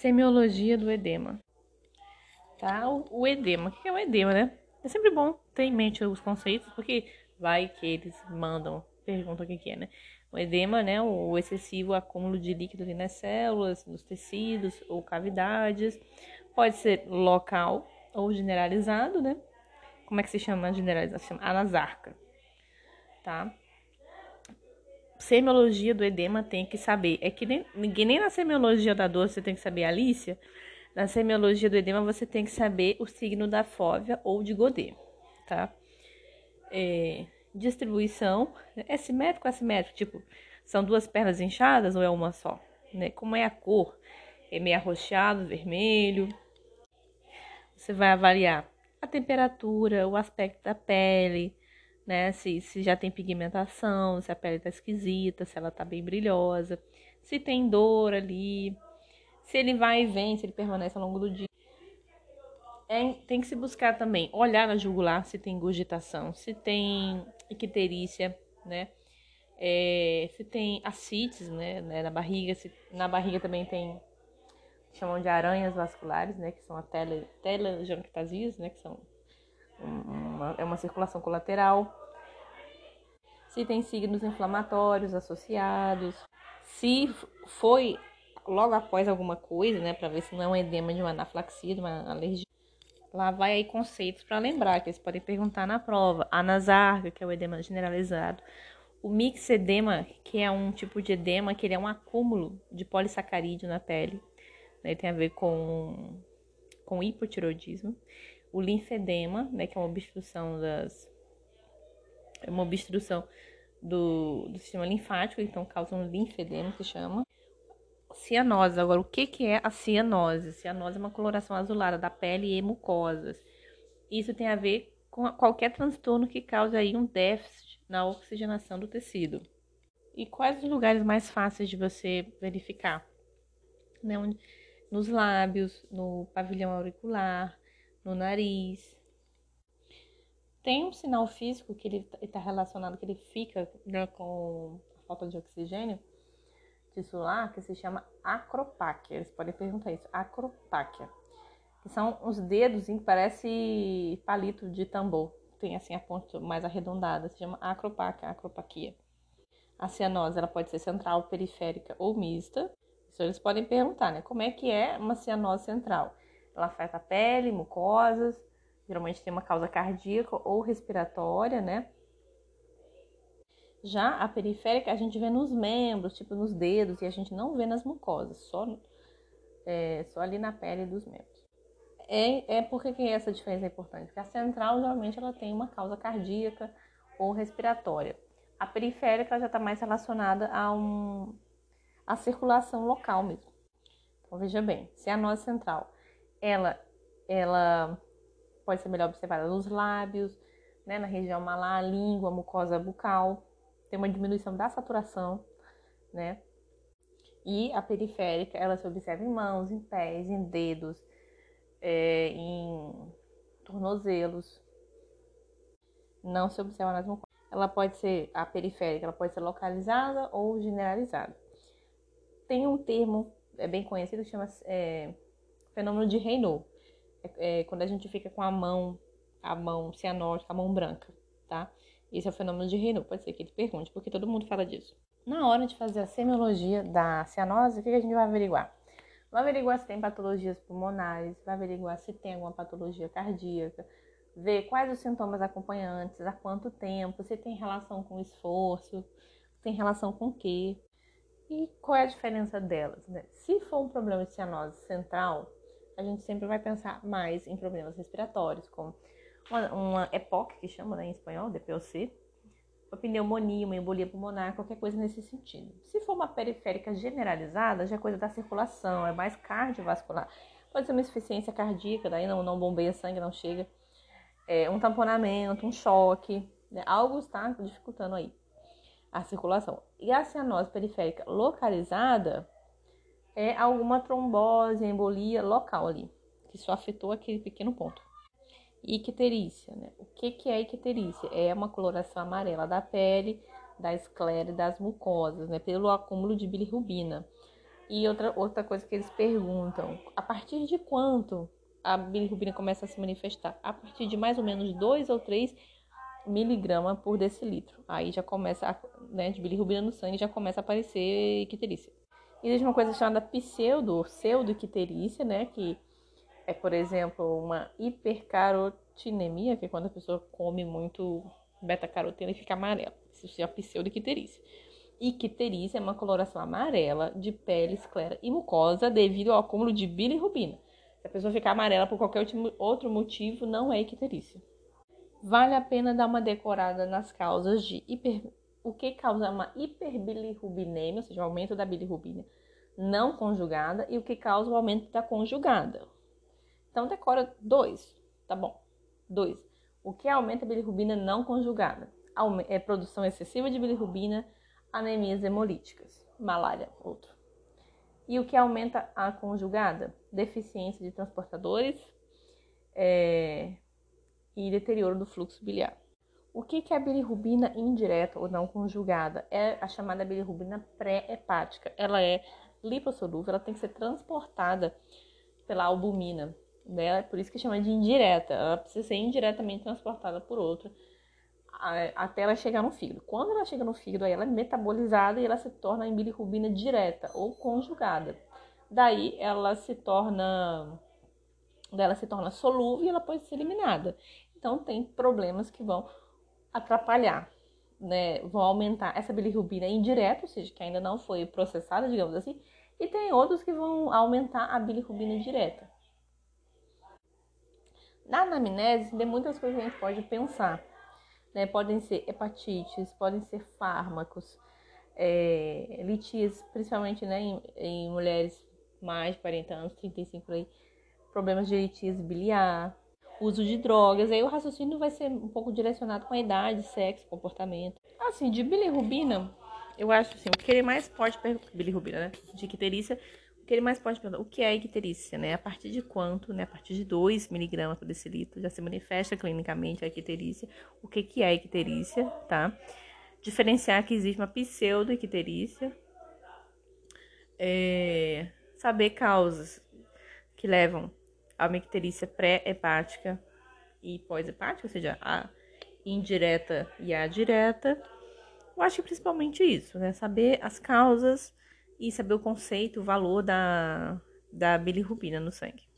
Semiologia do edema. Tá? O, edema. O que é o edema, né? É sempre bom ter em mente os conceitos, porque vai que eles mandam, perguntam o que, é, né? O edema, né? O excessivo acúmulo de líquido ali nas células, nos tecidos ou cavidades. Pode ser local ou generalizado, né? Como é que se chama a generalização? Se chama anasarca, tá? Semiologia do edema tem que saber. É que nem, ninguém nem na semiologia da dor você tem que saber Alicia. Na semiologia do edema você tem que saber o signo da fóvea ou de Godet, tá? É, distribuição é simétrico ou assimétrico? Tipo, são duas pernas inchadas ou é uma só? Né? Como é a cor? É meio arroxeado, vermelho. Você vai avaliar a temperatura, o aspecto da pele, né? Se, se já tem pigmentação, se a pele tá esquisita, se ela tá bem brilhosa, se tem dor ali, se ele vai e vem, se ele permanece ao longo do dia. É, tem que se buscar também olhar na jugular se tem gurgitação, se tem icterícia, né? É, se tem ascites, né, né, na barriga, se, na barriga também tem chamam de aranhas vasculares, né, que são a tele, telangiectasias, né, que são uma, é uma circulação colateral se tem signos inflamatórios associados, se foi logo após alguma coisa, né, para ver se não é um edema de uma anaflaxia, de uma alergia. Lá vai aí conceitos para lembrar, que eles podem perguntar na prova. A nasarca, que é o edema generalizado. O mixedema, que é um tipo de edema que ele é um acúmulo de polissacarídeo na pele. Né, tem a ver com, com hipotiroidismo. O linfedema, né, que é uma obstrução das é uma obstrução do, do sistema linfático, então causa um linfedema, que chama. Cianose. Agora, o que, que é a cianose? Cianose é uma coloração azulada da pele e mucosas. Isso tem a ver com qualquer transtorno que cause aí um déficit na oxigenação do tecido. E quais os lugares mais fáceis de você verificar? Né? Nos lábios, no pavilhão auricular, no nariz, tem um sinal físico que ele está relacionado, que ele fica né, com a falta de oxigênio tisular, que se chama acropáquia. Eles podem perguntar isso, acropáquia. Que são os dedos que parece palito de tambor. Tem assim a ponta mais arredondada, se chama acropáquia, acropaquia. A cianose, ela pode ser central, periférica ou mista. Isso eles podem perguntar, né? Como é que é uma cianose central? Ela afeta a pele, mucosas, geralmente tem uma causa cardíaca ou respiratória, né? Já a periférica a gente vê nos membros, tipo nos dedos, e a gente não vê nas mucosas, só, é, só ali na pele dos membros. É, é porque que essa diferença é importante? Porque a central geralmente ela tem uma causa cardíaca ou respiratória. A periférica já está mais relacionada a um, a circulação local mesmo. Então veja bem, se a nossa central ela, ela pode ser melhor observada nos lábios, né, na região malar, língua, mucosa bucal. Tem uma diminuição da saturação, né? E a periférica, ela se observa em mãos, em pés, em dedos, é, em tornozelos. Não se observa nas mucosas. Ela pode ser, a periférica, ela pode ser localizada ou generalizada. Tem um termo é bem conhecido que chama é, fenômeno de Raynaud é, quando a gente fica com a mão, a mão cianótica, a mão branca, tá? Isso é o fenômeno de Raynaud. Pode ser que ele pergunte, porque todo mundo fala disso. Na hora de fazer a semiologia da cianose, o que a gente vai averiguar? Vai averiguar se tem patologias pulmonares, vai averiguar se tem alguma patologia cardíaca, ver quais os sintomas acompanhantes, há quanto tempo, se tem relação com esforço, tem relação com o quê, e qual é a diferença delas. Né? Se for um problema de cianose central, a gente sempre vai pensar mais em problemas respiratórios, como uma, uma EPOC, que chama né, em espanhol, DPOC, uma pneumonia, uma embolia pulmonar, qualquer coisa nesse sentido. Se for uma periférica generalizada, já é coisa da circulação, é mais cardiovascular. Pode ser uma insuficiência cardíaca, daí não, não bombeia sangue, não chega. É, um tamponamento, um choque, né? algo está dificultando aí a circulação. E a cianose periférica localizada, é alguma trombose, embolia local ali, que só afetou aquele pequeno ponto. Icterícia, né? O que, que é icterícia? É uma coloração amarela da pele, da esclera e das mucosas, né? Pelo acúmulo de bilirrubina. E outra, outra coisa que eles perguntam, a partir de quanto a bilirrubina começa a se manifestar? A partir de mais ou menos 2 ou 3 miligramas por decilitro. Aí já começa, a, né, de bilirrubina no sangue, já começa a aparecer icterícia. E existe uma coisa chamada pseudo, pseudo-icterícia, né, que é, por exemplo, uma hipercarotinemia, que é quando a pessoa come muito beta-caroteno e fica amarela. Isso é a pseudo-icterícia. Icterícia é uma coloração amarela de pele, esclera e mucosa devido ao acúmulo de bilirrubina. Se a pessoa ficar amarela por qualquer outro motivo, não é icterícia. Vale a pena dar uma decorada nas causas de hiper... o que causa uma hiperbilirrubinemia, ou seja, o aumento da bilirrubina não conjugada, e o que causa o aumento da conjugada. Então decora dois, tá bom? Dois. O que aumenta a bilirrubina não conjugada? É produção excessiva de bilirrubina, anemias hemolíticas, malária, outro. E o que aumenta a conjugada? Deficiência de transportadores é, e deterioro do fluxo biliar. O que é a bilirrubina indireta ou não conjugada? É a chamada bilirrubina pré-hepática. Ela é lipossolúvel, ela tem que ser transportada pela albumina. Né? Por isso que chama de indireta. Ela precisa ser indiretamente transportada por outra até ela chegar no fígado. Quando ela chega no fígado, aí ela é metabolizada e ela se torna em bilirrubina direta ou conjugada. Daí ela se torna ela se torna solúvel e ela pode ser eliminada. Então tem problemas que vão atrapalhar, né? Vão aumentar essa bilirrubina indireta, ou seja, que ainda não foi processada, digamos assim, e tem outros que vão aumentar a bilirrubina direta. Na anamnese, tem muitas coisas que a gente pode pensar. Né? Podem ser hepatites, podem ser fármacos, é, principalmente né, em, em, mulheres mais de 40 anos, 35 aí, problemas de litíase biliar, uso de drogas. Aí o raciocínio vai ser um pouco direcionado com a idade, sexo, comportamento. Assim, de bilirrubina, eu acho assim, o que ele mais pode perguntar, bilirrubina, né? De icterícia, o que ele mais pode perguntar, o que é icterícia, né? A partir de quanto, né? A partir de 2 miligramas por decilitro já se manifesta clinicamente a icterícia. O que que é icterícia, tá? Diferenciar que existe uma pseudo-icterícia. É, saber causas que levam a uma icterícia pré-hepática e pós-hepática, ou seja, a indireta e a direta. Eu acho que principalmente isso, né? Saber as causas e saber o conceito, o valor da, da bilirrubina no sangue.